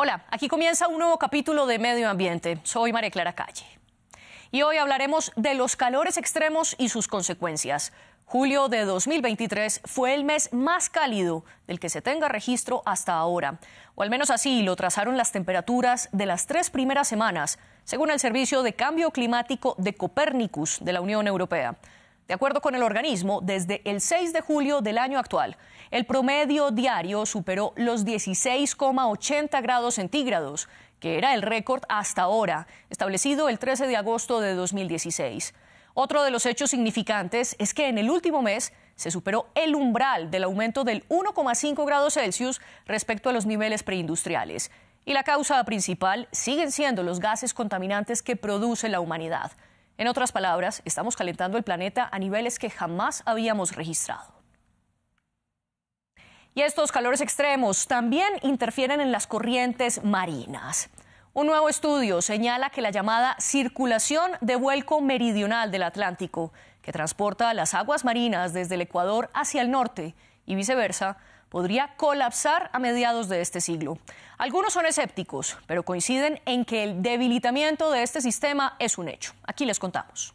Hola, aquí comienza un nuevo capítulo de Medio Ambiente. Soy María Clara Calle. Y hoy hablaremos de los calores extremos y sus consecuencias. Julio de 2023 fue el mes más cálido del que se tenga registro hasta ahora, o al menos así lo trazaron las temperaturas de las tres primeras semanas, según el Servicio de Cambio Climático de Copérnicus de la Unión Europea. De acuerdo con el organismo, desde el 6 de julio del año actual, el promedio diario superó los 16,80 grados centígrados, que era el récord hasta ahora, establecido el 13 de agosto de 2016. Otro de los hechos significantes es que en el último mes se superó el umbral del aumento del 1,5 grados Celsius respecto a los niveles preindustriales. Y la causa principal siguen siendo los gases contaminantes que produce la humanidad. En otras palabras, estamos calentando el planeta a niveles que jamás habíamos registrado. Y estos calores extremos también interfieren en las corrientes marinas. Un nuevo estudio señala que la llamada circulación de vuelco meridional del Atlántico, que transporta las aguas marinas desde el Ecuador hacia el norte y viceversa, podría colapsar a mediados de este siglo. Algunos son escépticos, pero coinciden en que el debilitamiento de este sistema es un hecho. Aquí les contamos.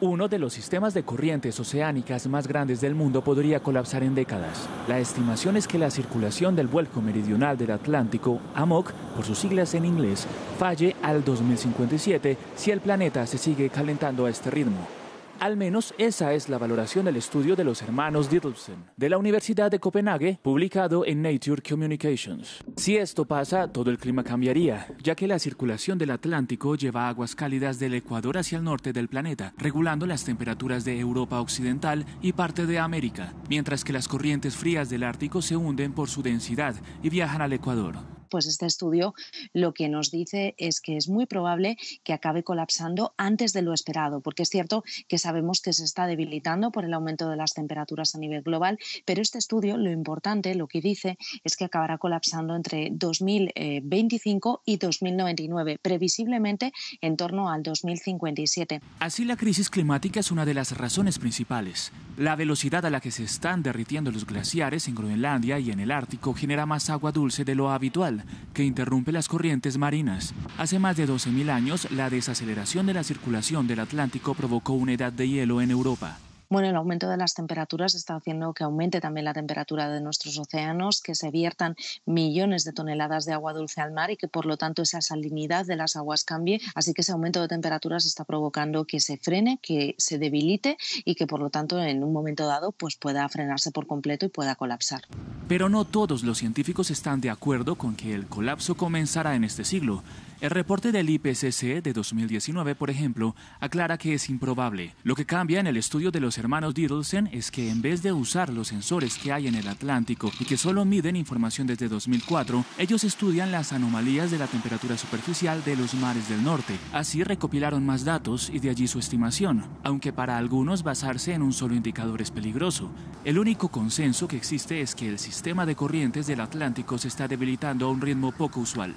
Uno de los sistemas de corrientes oceánicas más grandes del mundo podría colapsar en décadas. La estimación es que la circulación del vuelco meridional del Atlántico, AMOC, por sus siglas en inglés, falle al 2057 si el planeta se sigue calentando a este ritmo. Al menos esa es la valoración del estudio de los hermanos Diddlesen de la Universidad de Copenhague, publicado en Nature Communications. Si esto pasa, todo el clima cambiaría, ya que la circulación del Atlántico lleva aguas cálidas del Ecuador hacia el norte del planeta, regulando las temperaturas de Europa Occidental y parte de América, mientras que las corrientes frías del Ártico se hunden por su densidad y viajan al Ecuador pues este estudio lo que nos dice es que es muy probable que acabe colapsando antes de lo esperado, porque es cierto que sabemos que se está debilitando por el aumento de las temperaturas a nivel global, pero este estudio lo importante, lo que dice, es que acabará colapsando entre 2025 y 2099, previsiblemente en torno al 2057. Así la crisis climática es una de las razones principales. La velocidad a la que se están derritiendo los glaciares en Groenlandia y en el Ártico genera más agua dulce de lo habitual que interrumpe las corrientes marinas. Hace más de 12.000 años, la desaceleración de la circulación del Atlántico provocó una edad de hielo en Europa. Bueno, el aumento de las temperaturas está haciendo que aumente también la temperatura de nuestros océanos, que se viertan millones de toneladas de agua dulce al mar y que por lo tanto esa salinidad de las aguas cambie. Así que ese aumento de temperaturas está provocando que se frene, que se debilite y que por lo tanto en un momento dado pues pueda frenarse por completo y pueda colapsar. Pero no todos los científicos están de acuerdo con que el colapso comenzará en este siglo. El reporte del IPCC de 2019, por ejemplo, aclara que es improbable. Lo que cambia en el estudio de los hermanos Diddlesen es que en vez de usar los sensores que hay en el Atlántico y que solo miden información desde 2004, ellos estudian las anomalías de la temperatura superficial de los mares del norte. Así recopilaron más datos y de allí su estimación, aunque para algunos basarse en un solo indicador es peligroso. El único consenso que existe es que el sistema de corrientes del Atlántico se está debilitando a un ritmo poco usual.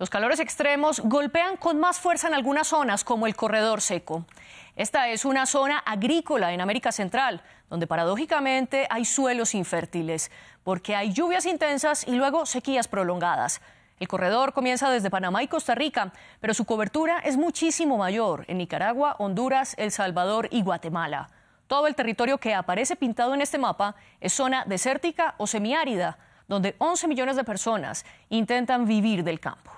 Los calores extremos golpean con más fuerza en algunas zonas, como el corredor seco. Esta es una zona agrícola en América Central, donde paradójicamente hay suelos infértiles, porque hay lluvias intensas y luego sequías prolongadas. El corredor comienza desde Panamá y Costa Rica, pero su cobertura es muchísimo mayor en Nicaragua, Honduras, El Salvador y Guatemala. Todo el territorio que aparece pintado en este mapa es zona desértica o semiárida, donde 11 millones de personas intentan vivir del campo.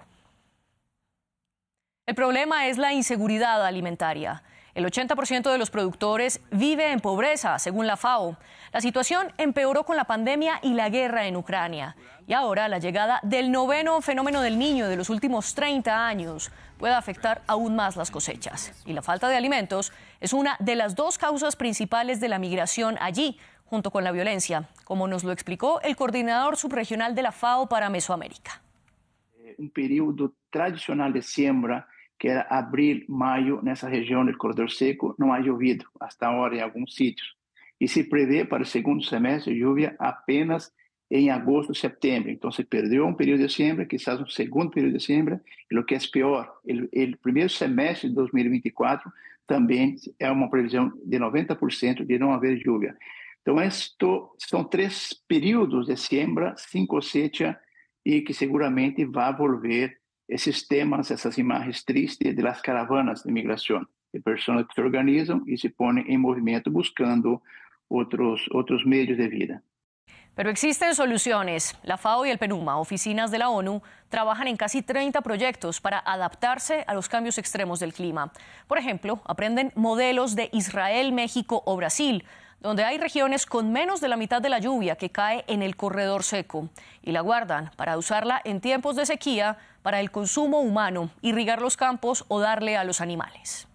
El problema es la inseguridad alimentaria. El 80% de los productores vive en pobreza, según la FAO. La situación empeoró con la pandemia y la guerra en Ucrania. Y ahora la llegada del noveno fenómeno del niño de los últimos 30 años puede afectar aún más las cosechas. Y la falta de alimentos es una de las dos causas principales de la migración allí, junto con la violencia, como nos lo explicó el coordinador subregional de la FAO para Mesoamérica. Eh, un periodo tradicional de siembra que era abril, maio, nessa região do corredor seco, não há chovido hasta agora em alguns sítios. E se prevê para o segundo semestre lluvia apenas em agosto, setembro. Então se perdeu um período de siembra, quizás um segundo período de siembra, e o que é pior, o primeiro semestre de 2024 também é uma previsão de 90% de não haver lluvia. Então, esto, são três períodos de siembra sem cosecha e que seguramente vai volver esses temas, essas imagens tristes de las caravanas de migração, de pessoas que se organizam e se põem em movimento buscando outros, outros meios de vida. Pero existen soluciones. La FAO y el PENUMA, oficinas de la ONU, trabajan en casi 30 proyectos para adaptarse a los cambios extremos del clima. Por ejemplo, aprenden modelos de Israel, México o Brasil, donde hay regiones con menos de la mitad de la lluvia que cae en el corredor seco, y la guardan para usarla en tiempos de sequía para el consumo humano, irrigar los campos o darle a los animales.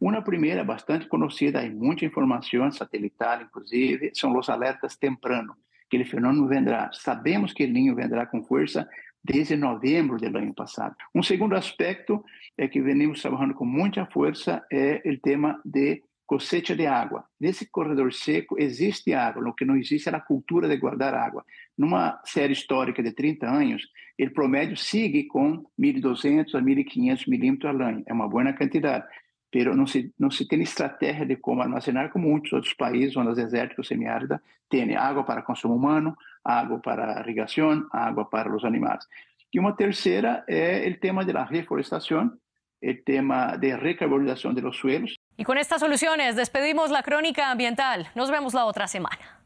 Una primera bastante conocida, hay mucha información satelital inclusive, son los alertas tempranos que el fenómeno vendrá. Sabemos que el niño vendrá con fuerza desde noviembre del año pasado. Un segundo aspecto é que venimos trabajando con mucha fuerza es el tema de cosecha de agua. Nesse corredor seco existe água, o que não existe é a cultura de guardar água. Numa série histórica de 30 anos, o promédio sigue com 1.200 a 1.500 milímetros ao ano. É uma boa quantidade pero não se, não se tem estratégia de como armazenar, como muitos outros países, zonas desérticas, semiáridas, têm água para consumo humano, água para irrigação, água para os animais. E uma terceira é o tema da reforestação, o tema de recarbonização de los suelos. Y con estas soluciones despedimos la crónica ambiental. Nos vemos la otra semana.